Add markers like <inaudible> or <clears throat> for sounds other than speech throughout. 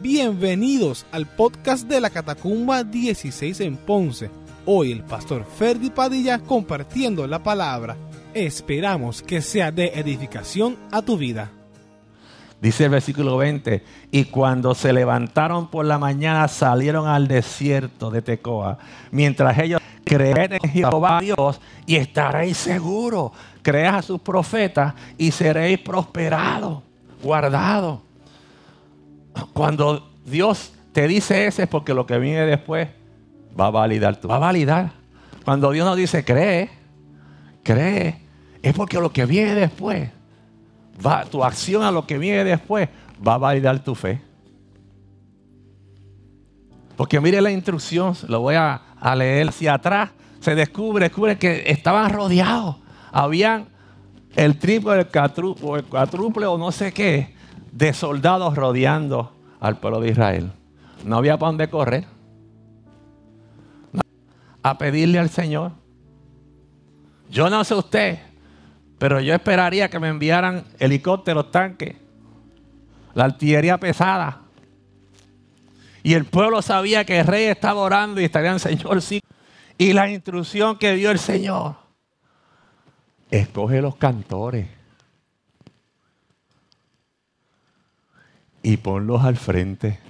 Bienvenidos al podcast de la Catacumba 16 en Ponce. Hoy el pastor Ferdi Padilla compartiendo la palabra. Esperamos que sea de edificación a tu vida. Dice el versículo 20, y cuando se levantaron por la mañana salieron al desierto de Tecoa, mientras ellos creen en Jehová Dios y estaréis seguros, creas a sus profetas y seréis prosperados, guardados. Cuando Dios te dice eso es porque lo que viene después va a validar tú. Va a validar. Cuando Dios nos dice cree, cree, es porque lo que viene después, va, tu acción a lo que viene después va a validar tu fe. Porque mire la instrucción, lo voy a, a leer hacia atrás. Se descubre, descubre que estaban rodeados. Habían el triple, el cuádruple, el cuádruple o no sé qué de soldados rodeando al pueblo de Israel. No había para dónde correr. A pedirle al Señor. Yo no sé usted, pero yo esperaría que me enviaran helicópteros, tanques, la artillería pesada. Y el pueblo sabía que el rey estaba orando y estarían, Señor, sí. Y la instrucción que dio el Señor, escoge los cantores y ponlos al frente.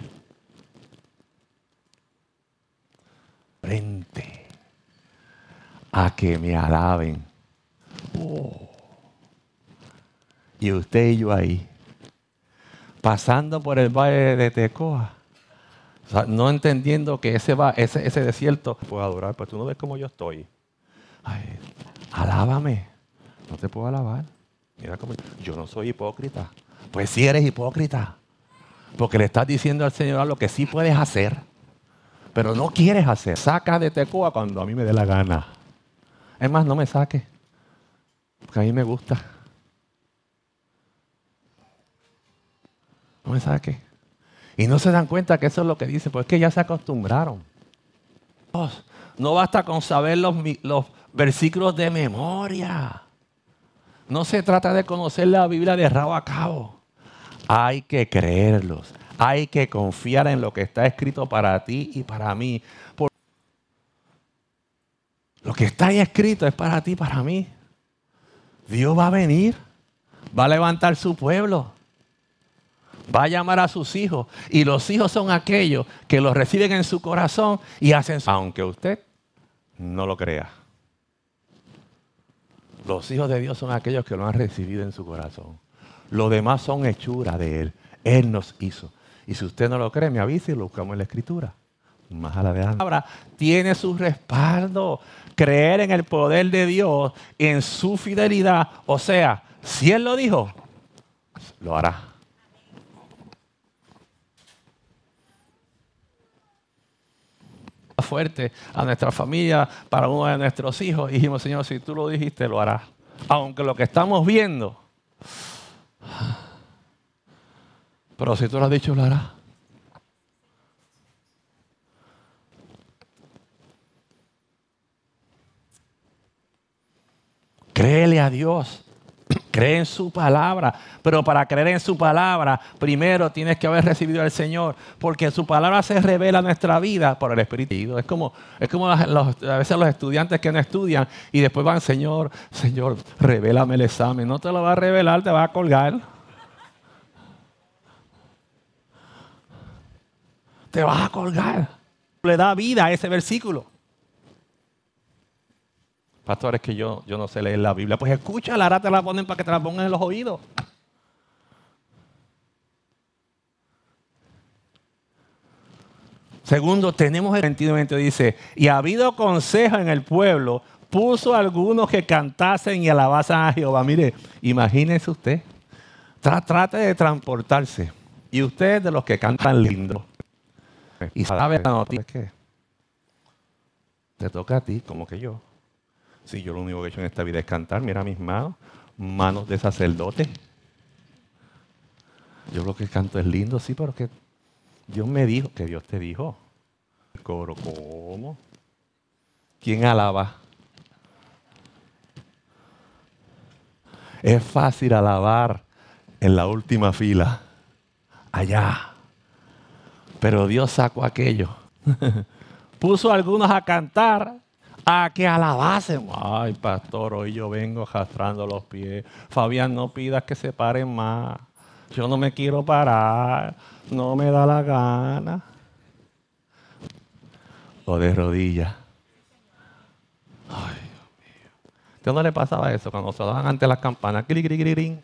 Frente a que me alaben. Oh. Y usted y yo ahí, pasando por el valle de Tecoa, no entendiendo que ese, va, ese, ese desierto puedo adorar, pues tú no ves cómo yo estoy. Ay, alábame. No te puedo alabar. Mira cómo yo no soy hipócrita. Pues si eres hipócrita. Porque le estás diciendo al Señor lo que sí puedes hacer, pero no quieres hacer. Saca de Tecoa cuando a mí me dé la gana. Es más, no me saque. Porque a mí me gusta. No me saque. Y no se dan cuenta que eso es lo que dicen, porque es que ya se acostumbraron. No basta con saber los, los versículos de memoria. No se trata de conocer la Biblia de rabo a cabo. Hay que creerlos. Hay que confiar en lo que está escrito para ti y para mí. lo que está ahí escrito es para ti y para mí. Dios va a venir. Va a levantar su pueblo. Va a llamar a sus hijos. Y los hijos son aquellos que los reciben en su corazón y hacen, aunque usted no lo crea. Los hijos de Dios son aquellos que lo han recibido en su corazón. Los demás son hechura de Él. Él nos hizo. Y si usted no lo cree, me avisa y lo buscamos en la escritura. Más adelante. Ahora, tiene su respaldo. Creer en el poder de Dios, en su fidelidad. O sea, si Él lo dijo, lo hará. fuerte a nuestra familia, para uno de nuestros hijos. Y dijimos, Señor, si tú lo dijiste, lo harás. Aunque lo que estamos viendo, pero si tú lo has dicho, lo harás. Créele a Dios. Cree en su palabra, pero para creer en su palabra, primero tienes que haber recibido al Señor, porque su palabra se revela nuestra vida por el Espíritu. Es como, es como a veces los estudiantes que no estudian y después van, Señor, Señor, revélame el examen. No te lo va a revelar, te va a colgar. Te vas a colgar. Le da vida a ese versículo. Pastores, que yo, yo no sé leer la Biblia. Pues escúchala, ahora te la ponen para que te la pongan en los oídos. Segundo, tenemos el 21 dice, y ha habido consejo en el pueblo, puso algunos que cantasen y alabasen a Jehová. Mire, imagínese usted, trate de transportarse. Y usted de los que cantan lindo. Y sabe la noticia que te toca a ti como que yo. Si yo lo único que he hecho en esta vida es cantar, mira mis manos, manos de sacerdote. Yo lo que canto es lindo, sí, pero que Dios me dijo, que Dios te dijo. El coro, ¿cómo? ¿Quién alaba? Es fácil alabar en la última fila, allá. Pero Dios sacó aquello. <laughs> Puso a algunos a cantar, a que alabasen. Ay, pastor, hoy yo vengo arrastrando los pies. Fabián, no pidas que se paren más. Yo no me quiero parar. No me da la gana. O de rodillas. Ay, Dios mío. ¿Usted no le pasaba eso cuando se daban ante las campanas? Cri, cri, cri, cri.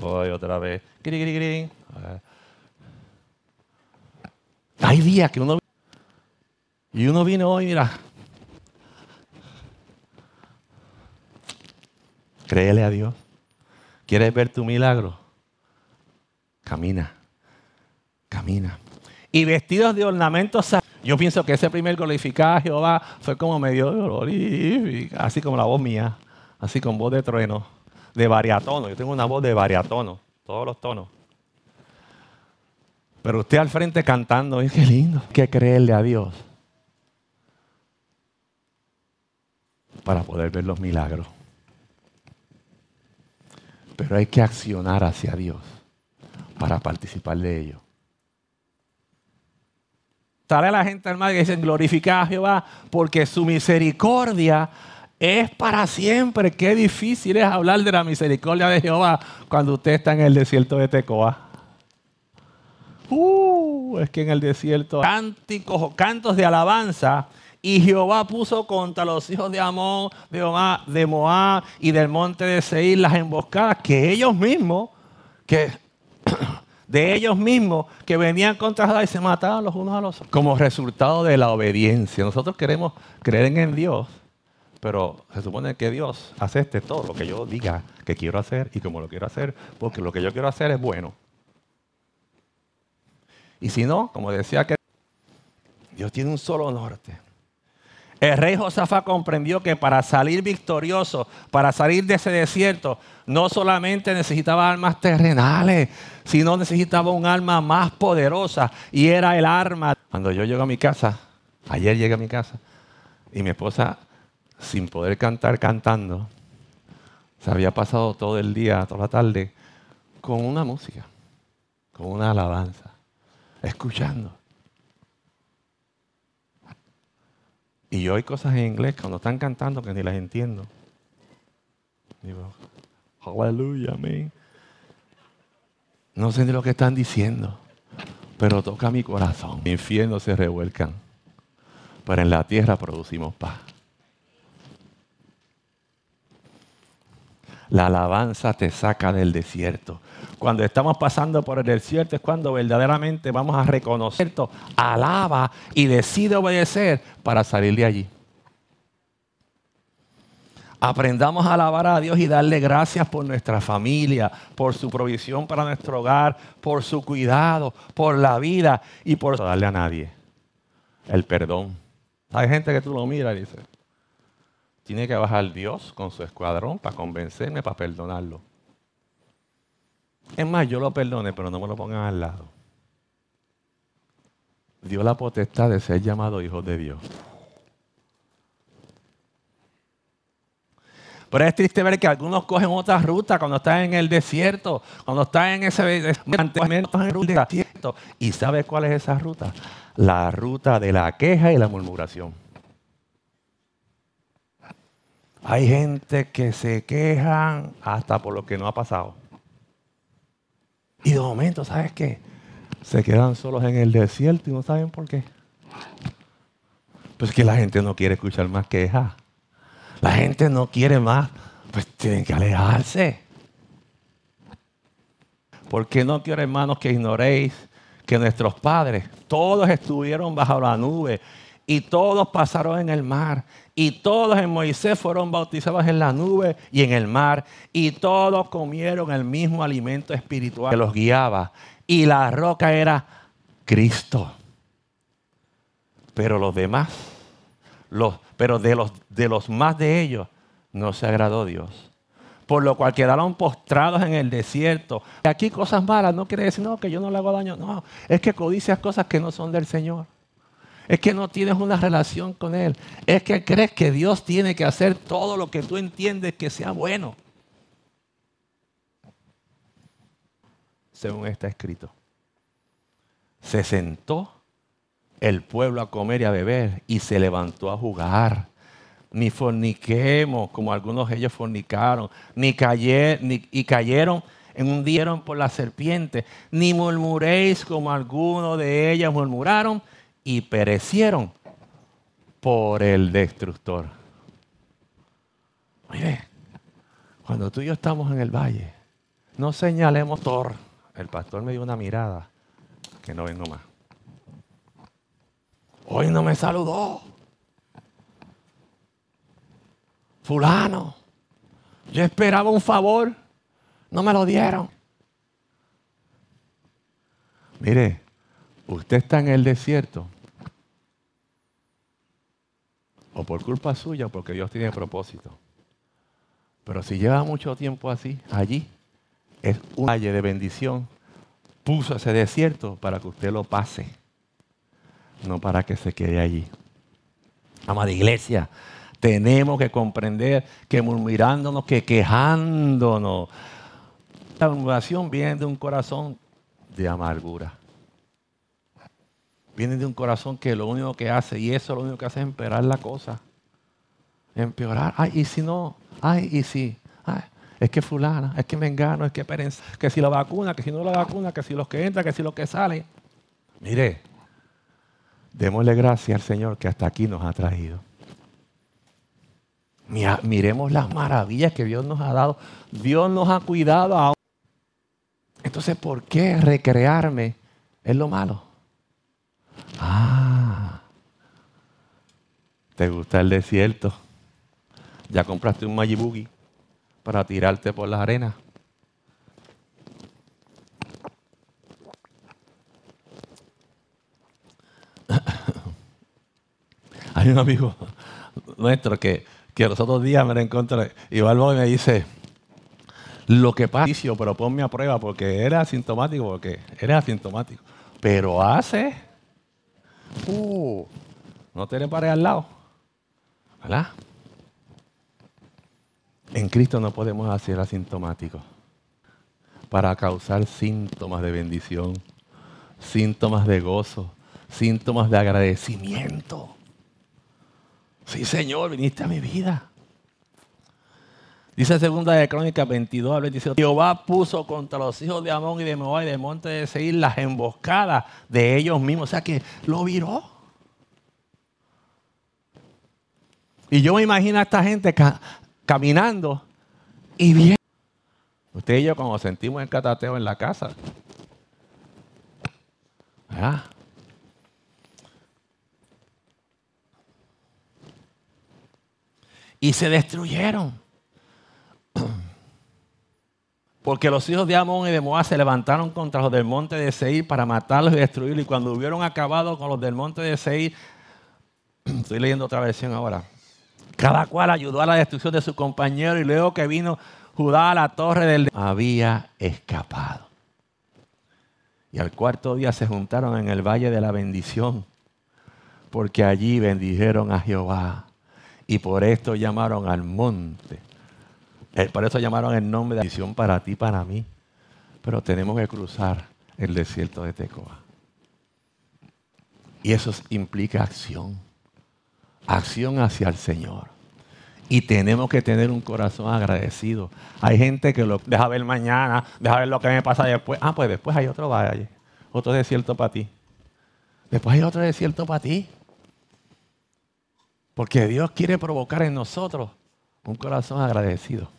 Hoy otra vez. Cri, cri, cri. Hay días que uno... Y uno viene hoy, mira. Créele a Dios. ¿Quieres ver tu milagro? Camina. Camina. Y vestidos de ornamentos. Yo pienso que ese primer glorificado a Jehová fue como medio así como la voz mía, así con voz de trueno, de variatono. Yo tengo una voz de variatono, todos los tonos. Pero usted al frente cantando, qué lindo. Hay que creerle a Dios para poder ver los milagros. Pero hay que accionar hacia Dios para participar de ello. Sale la gente al mar y dicen, glorifica a Jehová porque su misericordia es para siempre. Qué difícil es hablar de la misericordia de Jehová cuando usted está en el desierto de Tecoa. Uh, es que en el desierto cánticos o cantos de alabanza y Jehová puso contra los hijos de Amón, de, de Moab y del monte de Seir las emboscadas que ellos mismos, que <coughs> de ellos mismos que venían contra Judá y se mataban los unos a los otros. Como resultado de la obediencia. Nosotros queremos creer en Dios, pero se supone que Dios acepte todo lo que yo diga que quiero hacer y como lo quiero hacer, porque lo que yo quiero hacer es bueno. Y si no, como decía que Dios tiene un solo norte. El rey Josafá comprendió que para salir victorioso, para salir de ese desierto, no solamente necesitaba armas terrenales, sino necesitaba un arma más poderosa y era el arma. Cuando yo llego a mi casa, ayer llegué a mi casa y mi esposa, sin poder cantar, cantando, se había pasado todo el día, toda la tarde, con una música, con una alabanza escuchando. Y yo hay cosas en inglés cuando están cantando que ni las entiendo. Digo, aleluya, amén. No sé ni lo que están diciendo, pero toca mi corazón. El infierno se revuelcan, pero en la tierra producimos paz. La alabanza te saca del desierto. Cuando estamos pasando por el desierto es cuando verdaderamente vamos a reconocer, alaba y decide obedecer para salir de allí. Aprendamos a alabar a Dios y darle gracias por nuestra familia, por su provisión para nuestro hogar, por su cuidado, por la vida y por darle a nadie el perdón. Hay gente que tú lo miras y dices, tiene que bajar Dios con su escuadrón para convencerme, para perdonarlo. Es más, yo lo perdone, pero no me lo pongan al lado. Dio la potestad de ser llamado hijo de Dios. Pero es triste ver que algunos cogen otra ruta cuando están en el desierto, cuando están en ese desierto. ¿Y sabe cuál es esa ruta? La ruta de la queja y la murmuración. Hay gente que se quejan hasta por lo que no ha pasado. Y de momento, ¿sabes qué? Se quedan solos en el desierto y no saben por qué. Pues que la gente no quiere escuchar más quejas. La gente no quiere más. Pues tienen que alejarse. Porque no quiero, hermanos, que ignoréis que nuestros padres, todos estuvieron bajo la nube y todos pasaron en el mar, y todos en Moisés fueron bautizados en la nube y en el mar, y todos comieron el mismo alimento espiritual que los guiaba, y la roca era Cristo. Pero los demás, los, pero de los, de los más de ellos, no se agradó Dios. Por lo cual quedaron postrados en el desierto. Aquí cosas malas no quiere decir no, que yo no le hago daño. No, es que codicias cosas que no son del Señor. Es que no tienes una relación con Él. Es que crees que Dios tiene que hacer todo lo que tú entiendes que sea bueno. Según está escrito. se sentó el pueblo a comer y a beber y se levantó a jugar. Ni forniquemos como algunos de ellos fornicaron, ni, ni y cayeron en un dieron por la serpiente, ni murmuréis como algunos de ellas murmuraron y perecieron por el destructor. Mire, cuando tú y yo estamos en el valle, no señalemos Thor. El pastor me dio una mirada que no vengo más. Hoy no me saludó. Fulano, yo esperaba un favor, no me lo dieron. Mire, usted está en el desierto. O por culpa suya, porque Dios tiene propósito. Pero si lleva mucho tiempo así, allí, es un valle de bendición. Puso ese desierto para que usted lo pase, no para que se quede allí. Amada iglesia, tenemos que comprender que murmurándonos, que quejándonos, la murmuración viene de un corazón de amargura. Viene de un corazón que lo único que hace, y eso lo único que hace es empeorar la cosa. Empeorar. Ay, y si no, ay, y si, ay, es que fulana, es que me engano, es que que si la vacuna, que si no la vacuna, que si los que entran, que si los que salen. Mire, démosle gracias al Señor que hasta aquí nos ha traído. Miremos las maravillas que Dios nos ha dado. Dios nos ha cuidado ahora. Entonces, ¿por qué recrearme en lo malo? Ah, ¿te gusta el desierto? ¿Ya compraste un Magibugi para tirarte por las arenas? <coughs> Hay un amigo nuestro que, que los otros días me lo encontré y va y me dice, lo que pasa, pero ponme a prueba porque era asintomático, porque era asintomático. Pero hace, uh, no te le pares al lado, ¿verdad? En Cristo no podemos hacer asintomáticos para causar síntomas de bendición, síntomas de gozo, síntomas de agradecimiento. Sí, Señor, viniste a mi vida. Dice segunda de Crónicas 22 al 27. Jehová puso contra los hijos de Amón y de Moab y de monte de Seir las emboscadas de ellos mismos. O sea que lo viró. Y yo me imagino a esta gente caminando y bien. Usted y yo cuando sentimos el catateo en la casa. Y se destruyeron. Porque los hijos de Amón y de Moab se levantaron contra los del monte de Seir para matarlos y destruirlos. Y cuando hubieron acabado con los del monte de Seir, <clears throat> estoy leyendo otra versión ahora. Cada cual ayudó a la destrucción de su compañero y luego que vino Judá a la torre del... Había escapado. Y al cuarto día se juntaron en el valle de la bendición, porque allí bendijeron a Jehová. Y por esto llamaron al monte. Eh, por eso llamaron el nombre de bendición para ti, para mí. Pero tenemos que cruzar el desierto de Tecoa. Y eso implica acción acción hacia el Señor. Y tenemos que tener un corazón agradecido. Hay gente que lo deja ver mañana, deja ver lo que me pasa después. Ah, pues después hay otro valle, otro desierto para ti. Después hay otro desierto para ti. Porque Dios quiere provocar en nosotros un corazón agradecido.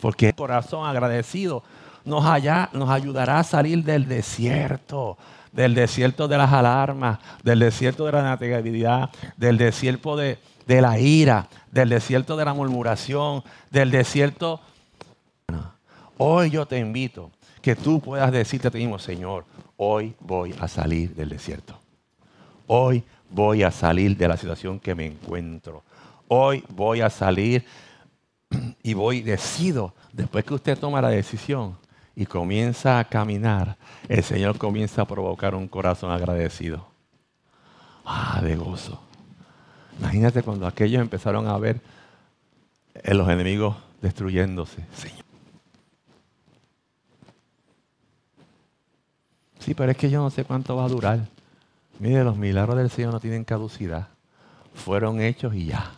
Porque el corazón agradecido nos, nos ayudará a salir del desierto del desierto de las alarmas, del desierto de la negatividad, del desierto de, la ira, del desierto de la murmuración, del desierto. Hoy yo te invito que tú puedas decirte a ti mismo, Señor, hoy voy a salir del desierto. Hoy voy a salir de la situación que me encuentro. Hoy voy a salir <clears throat> y voy, decido, después que usted toma la decisión, y comienza a caminar, el Señor comienza a provocar un corazón agradecido. Ah, de gozo. Imagínate cuando aquellos empezaron a ver a los enemigos destruyéndose. Señor. Sí, pero es que yo no sé cuánto va a durar. Mire, los milagros del Señor no tienen caducidad. Fueron hechos y ya.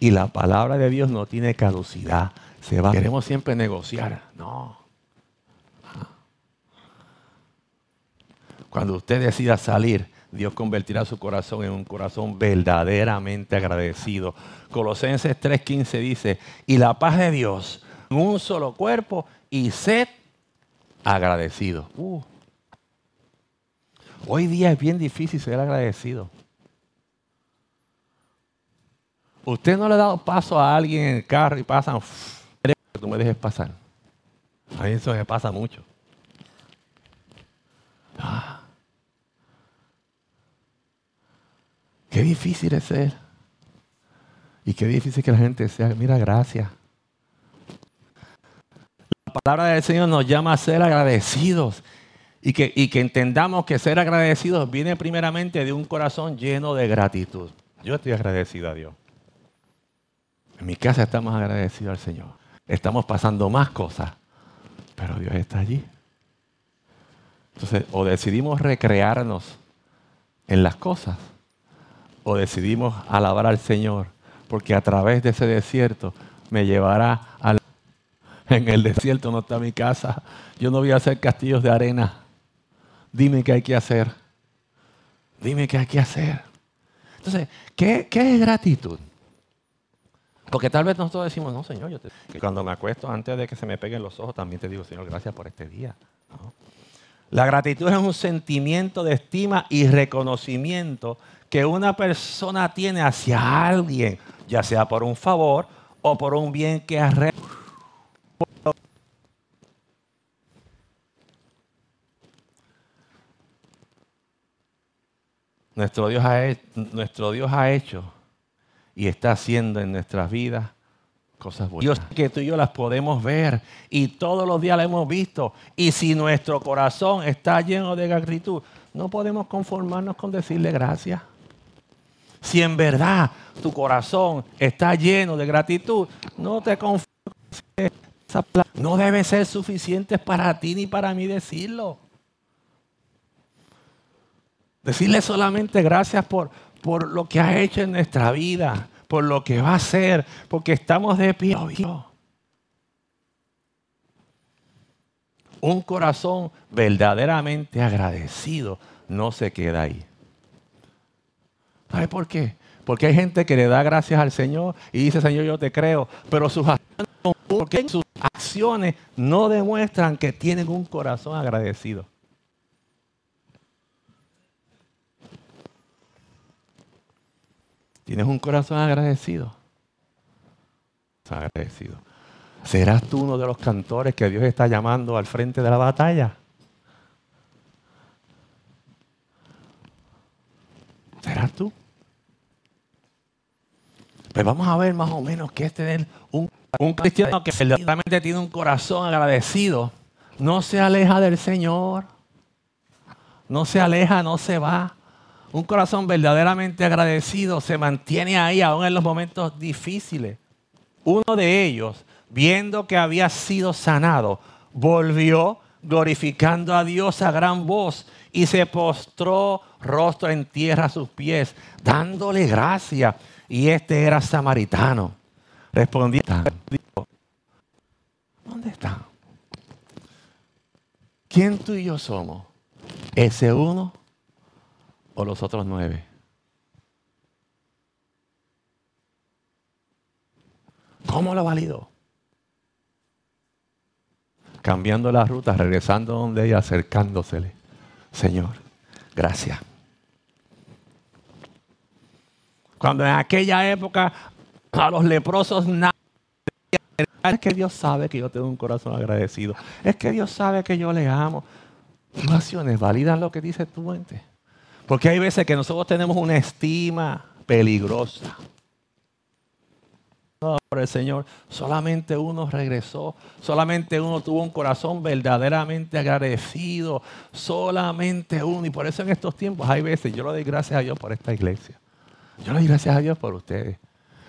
Y la palabra de Dios no tiene caducidad. Se va. Queremos siempre negociar. No. Cuando usted decida salir, Dios convertirá su corazón en un corazón verdaderamente agradecido. Colosenses 3:15 dice, y la paz de Dios, en un solo cuerpo y sed agradecido. Uh. Hoy día es bien difícil ser agradecido. Usted no le ha dado paso a alguien en el carro y pasan, que tú me dejes pasar. A eso me pasa mucho. Ah. Qué difícil es ser. Y qué difícil que la gente sea, mira, gracias. La palabra del Señor nos llama a ser agradecidos. Y que, y que entendamos que ser agradecidos viene primeramente de un corazón lleno de gratitud. Yo estoy agradecido a Dios. En mi casa estamos agradecidos al Señor. Estamos pasando más cosas, pero Dios está allí. Entonces, o decidimos recrearnos en las cosas, o decidimos alabar al Señor, porque a través de ese desierto me llevará al... <laughs> En el desierto no está mi casa. Yo no voy a hacer castillos de arena. Dime qué hay que hacer. Dime qué hay que hacer. Entonces, ¿qué, qué es gratitud? Porque tal vez nosotros decimos, no, Señor, yo cuando me acuesto, antes de que se me peguen los ojos, también te digo, Señor, gracias por este día. La gratitud es un sentimiento de estima y reconocimiento que una persona tiene hacia alguien, ya sea por un favor o por un bien que ha Nuestro ha, nuestro Dios ha hecho y está haciendo en nuestras vidas cosas buenas. Dios que tú y yo las podemos ver y todos los días las hemos visto. Y si nuestro corazón está lleno de gratitud, no podemos conformarnos con decirle gracias. Si en verdad tu corazón está lleno de gratitud, no te conformes. No debe ser suficiente para ti ni para mí decirlo. Decirle solamente gracias por, por lo que ha hecho en nuestra vida, por lo que va a hacer, porque estamos de pie. Un corazón verdaderamente agradecido no se queda ahí. ¿Sabe por qué? Porque hay gente que le da gracias al Señor y dice, Señor, yo te creo, pero sus acciones, sus acciones no demuestran que tienen un corazón agradecido. ¿Tienes un corazón agradecido? Agradecido. ¿Serás tú uno de los cantores que Dios está llamando al frente de la batalla? ¿Serás tú? Pues vamos a ver más o menos este es un, un cristiano que verdaderamente tiene un corazón agradecido. No se aleja del Señor. No se aleja, no se va. Un corazón verdaderamente agradecido se mantiene ahí aún en los momentos difíciles. Uno de ellos, viendo que había sido sanado, volvió glorificando a Dios a gran voz y se postró rostro en tierra a sus pies, dándole gracia. Y este era samaritano. Respondía, ¿dónde está? ¿Quién tú y yo somos? Ese uno o los otros nueve? ¿Cómo lo validó? Cambiando la ruta, regresando donde ella, acercándosele. Señor, gracias. Cuando en aquella época a los leprosos nada es que Dios sabe que yo tengo un corazón agradecido. Es que Dios sabe que yo le amo. Tus validan lo que dice tu mente. Porque hay veces que nosotros tenemos una estima peligrosa. por el Señor, solamente uno regresó, solamente uno tuvo un corazón verdaderamente agradecido, solamente uno. Y por eso en estos tiempos hay veces, yo le doy gracias a Dios por esta iglesia. Yo le doy gracias a Dios por ustedes.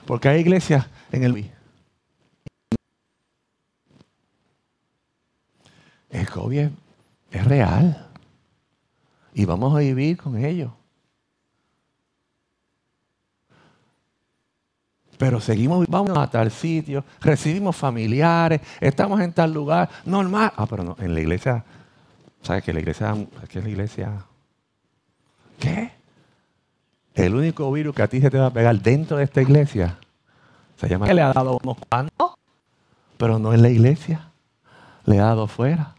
Porque hay iglesias en el... El COVID es real. Y vamos a vivir con ellos. Pero seguimos, vamos a tal sitio, recibimos familiares, estamos en tal lugar, normal. Ah, pero no, en la iglesia, ¿sabes que la iglesia, qué es la iglesia? ¿Qué? El único virus que a ti se te va a pegar dentro de esta iglesia se llama que le ha dado unos cuantos, pero no en la iglesia. Le ha dado fuera.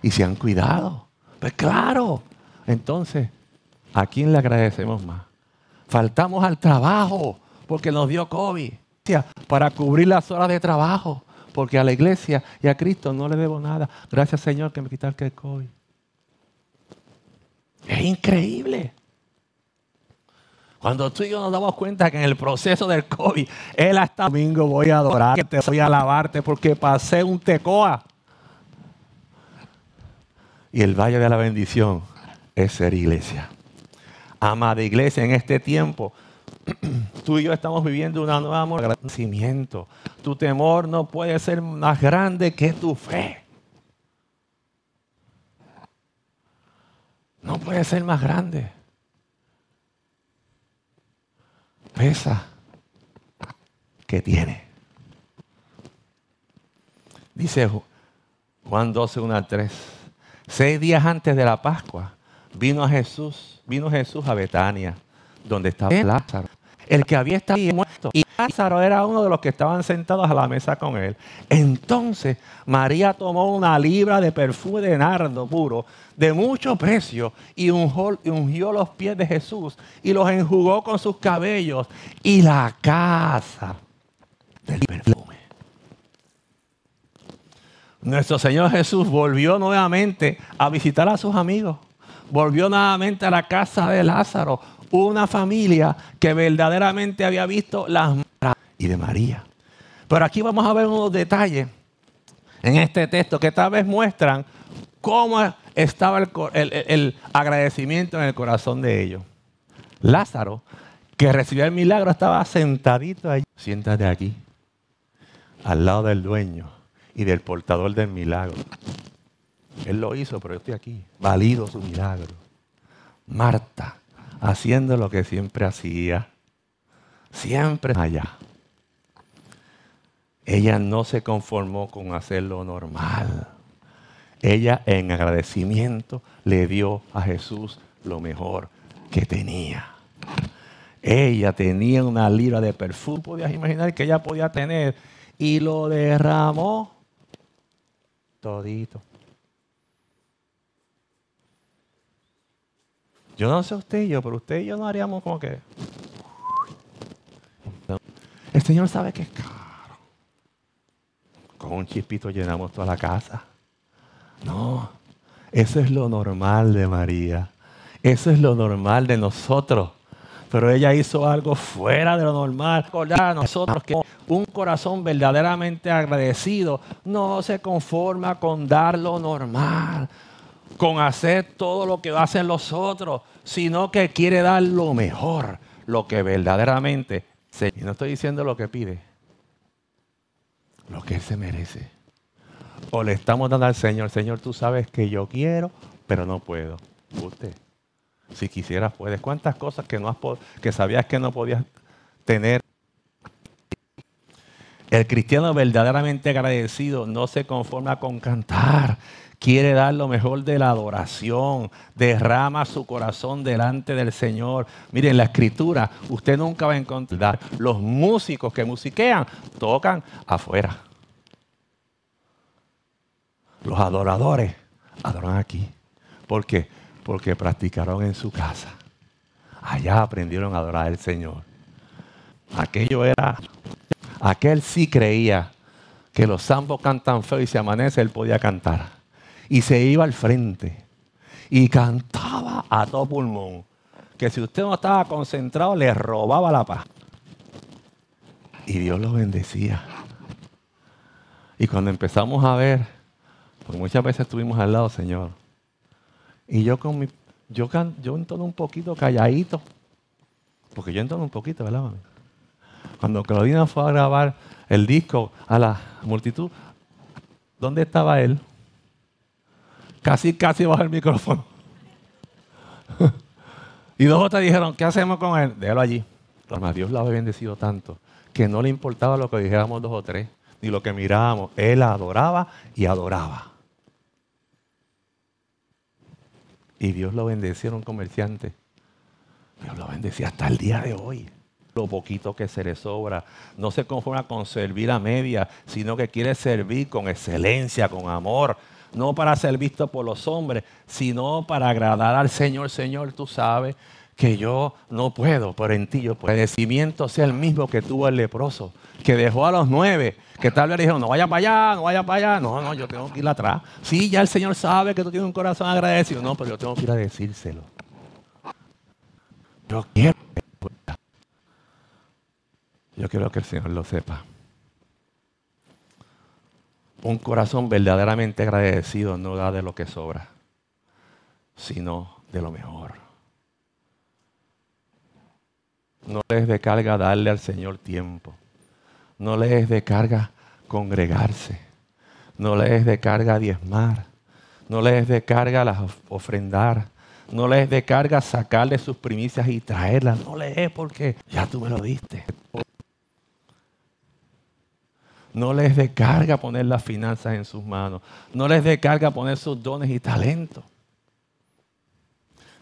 Y se han cuidado. Pues claro. Entonces, ¿a quién le agradecemos más? Faltamos al trabajo porque nos dio COVID. Para cubrir las horas de trabajo. Porque a la iglesia y a Cristo no le debo nada. Gracias Señor que me quitaste el COVID. Es increíble. Cuando tú y yo nos damos cuenta que en el proceso del COVID, Él hasta domingo voy a adorarte, voy a alabarte porque pasé un tecoa. Y el valle de la bendición es ser iglesia. Amada iglesia, en este tiempo, <clears throat> tú y yo estamos viviendo una nueva agradecimiento. Tu temor no puede ser más grande que tu fe. No puede ser más grande. pesa que tiene. Dice Juan 12, 1 al 3. Seis días antes de la Pascua vino a Jesús, vino Jesús a Betania, donde estaba Lázaro, el que había estado muerto. Y Lázaro era uno de los que estaban sentados a la mesa con él. Entonces María tomó una libra de perfume de nardo puro, de mucho precio, y ungió los pies de Jesús y los enjugó con sus cabellos y la casa del perfume. Nuestro Señor Jesús volvió nuevamente a visitar a sus amigos. Volvió nuevamente a la casa de Lázaro una familia que verdaderamente había visto las y de María. Pero aquí vamos a ver unos detalles en este texto que tal vez muestran cómo estaba el, agradecimiento en el corazón de ellos. Lázaro, que recibió el milagro, estaba sentadito allí. Siéntate aquí, al lado del dueño y del portador del milagro. Él lo hizo, pero yo estoy aquí, valido su milagro. Marta, haciendo lo que siempre hacía, siempre allá. Ella no se conformó con hacer lo normal. Ella en agradecimiento le dio a Jesús lo mejor que tenía. Ella tenía una libra de perfume, podías imaginar que ella podía tener, y lo derramó todito. Yo no sé usted y yo, pero usted y yo no haríamos como que. El Señor sabe que es caro. Con un chispito llenamos toda la casa. No, eso es lo normal de María. Eso es lo normal de nosotros. Pero ella hizo algo fuera de lo normal. Recordar a nosotros que un corazón verdaderamente agradecido no se conforma con dar lo normal con hacer todo lo que hacen los otros, sino que quiere dar lo mejor, lo que verdaderamente. Y no estoy diciendo lo que pide, lo que Él se merece. O le estamos dando al Señor, Señor, tú sabes que yo quiero, pero no puedo. Usted, si quisieras, puedes. ¿Cuántas cosas que, no has, que sabías que no podías tener? El cristiano verdaderamente agradecido no se conforma con cantar, quiere dar lo mejor de la adoración, derrama su corazón delante del Señor. Miren, la escritura, usted nunca va a encontrar los músicos que musiquean, tocan afuera. Los adoradores adoran aquí. ¿Por qué? Porque practicaron en su casa. Allá aprendieron a adorar al Señor. Aquello era, aquel sí creía que los zambos cantan feo y se amanece, él podía cantar y se iba al frente y cantaba a todo pulmón. Que si usted no estaba concentrado, le robaba la paz. Y Dios lo bendecía. Y cuando empezamos a ver, porque muchas veces estuvimos al lado, Señor, y yo con mi, yo, yo entono un poquito calladito, porque yo entono un poquito, ¿verdad, mami? Cuando Claudina fue a grabar el disco a la multitud, ¿dónde estaba él? Casi, casi baja el micrófono. <laughs> y dos otras dijeron, ¿qué hacemos con él? Déjalo allí. Además, Dios lo había bendecido tanto que no le importaba lo que dijéramos dos o tres, ni lo que mirábamos. Él adoraba y adoraba. Y Dios lo bendecía, era un comerciante. Dios lo bendecía hasta el día de hoy. Lo poquito que se le sobra. No se conforma con servir a media, sino que quiere servir con excelencia, con amor. No para ser visto por los hombres, sino para agradar al Señor. Señor, tú sabes que yo no puedo, pero en ti yo. El agradecimiento sea el mismo que tuvo el leproso, que dejó a los nueve, que tal vez dijeron, no vaya para allá, no vaya para allá. No, no, yo tengo que ir atrás. Sí, ya el Señor sabe que tú tienes un corazón agradecido. No, pero yo tengo que ir a decírselo. Yo quiero Yo quiero que el Señor lo sepa. Un corazón verdaderamente agradecido no da de lo que sobra, sino de lo mejor. No les de carga darle al Señor tiempo. No les de carga congregarse. No les de carga diezmar. No les de carga las ofrendar. No les de carga sacarle sus primicias y traerlas. No les es porque ya tú me lo diste. No les de carga poner las finanzas en sus manos. No les de carga poner sus dones y talentos.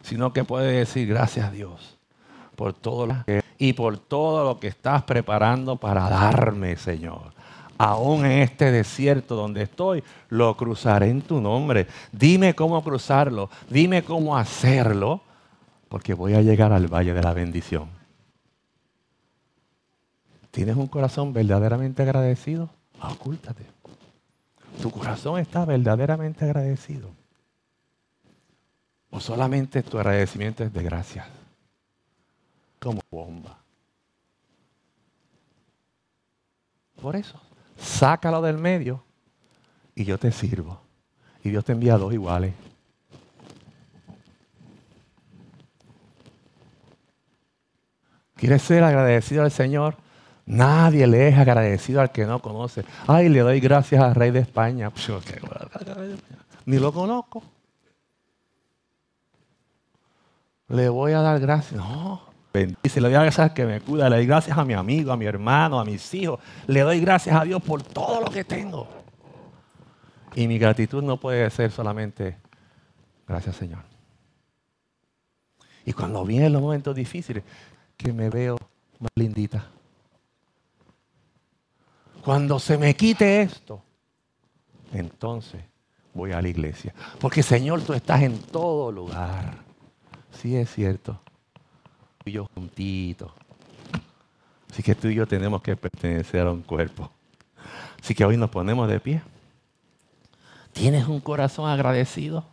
Sino que puede decir gracias a Dios por todo lo que, y por todo lo que estás preparando para darme, Señor. Aún en este desierto donde estoy, lo cruzaré en tu nombre. Dime cómo cruzarlo, dime cómo hacerlo, porque voy a llegar al valle de la bendición. ¿Tienes un corazón verdaderamente agradecido? Ocúltate. ¿Tu corazón está verdaderamente agradecido? ¿O solamente tu agradecimiento es de gracias? como bomba. Por eso, sácalo del medio y yo te sirvo. Y Dios te envía dos iguales. ¿Quieres ser agradecido al Señor? Nadie le es agradecido al que no conoce. Ay, le doy gracias al rey de España. <laughs> Ni lo conozco. Le voy a dar gracias. No bendice, le doy gracias que me cuida, le doy gracias a mi amigo, a mi hermano, a mis hijos, le doy gracias a Dios por todo lo que tengo. Y mi gratitud no puede ser solamente gracias Señor. Y cuando vienen los momentos difíciles, que me veo más lindita. Cuando se me quite esto, entonces voy a la iglesia. Porque Señor, tú estás en todo lugar. Sí es cierto y yo juntitos. Así que tú y yo tenemos que pertenecer a un cuerpo. Así que hoy nos ponemos de pie. ¿Tienes un corazón agradecido?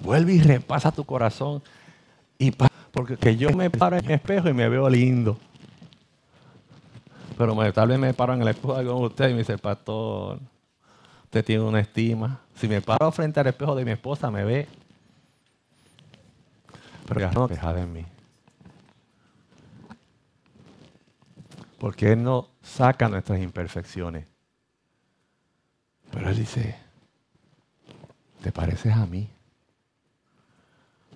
Vuelve y repasa tu corazón. Y porque yo me paro en el espejo y me veo lindo. Pero tal vez me paro en el espejo con usted y me dice, pastor, usted tiene una estima. Si me paro frente al espejo de mi esposa, me ve pero no deja de mí. Porque Él no saca nuestras imperfecciones. Pero Él dice, ¿te pareces a mí?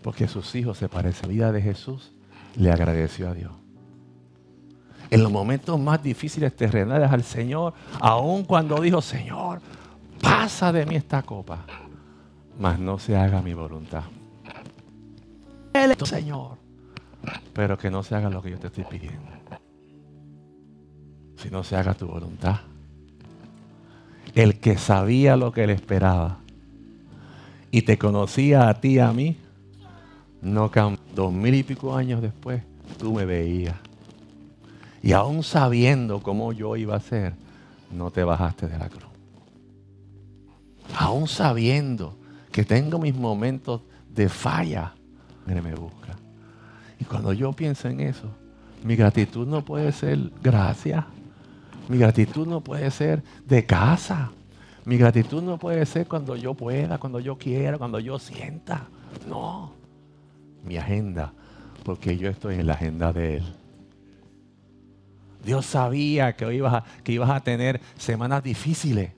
Porque sus hijos se parecen. La vida de Jesús le agradeció a Dios. En los momentos más difíciles terrenales al Señor, aun cuando dijo, Señor, pasa de mí esta copa, mas no se haga mi voluntad, Señor. Pero que no se haga lo que yo te estoy pidiendo. Si no se haga tu voluntad. El que sabía lo que él esperaba y te conocía a ti y a mí, no Dos mil y pico años después, tú me veías. Y aún sabiendo cómo yo iba a ser, no te bajaste de la cruz. Aún sabiendo que tengo mis momentos de falla, me busca. Y cuando yo pienso en eso, mi gratitud no puede ser gracias. Mi gratitud no puede ser de casa. Mi gratitud no puede ser cuando yo pueda, cuando yo quiera, cuando yo sienta. No. Mi agenda, porque yo estoy en la agenda de Él. Dios sabía que ibas a, que ibas a tener semanas difíciles.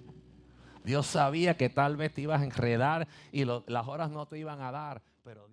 Dios sabía que tal vez te ibas a enredar y las horas no te iban a dar, pero.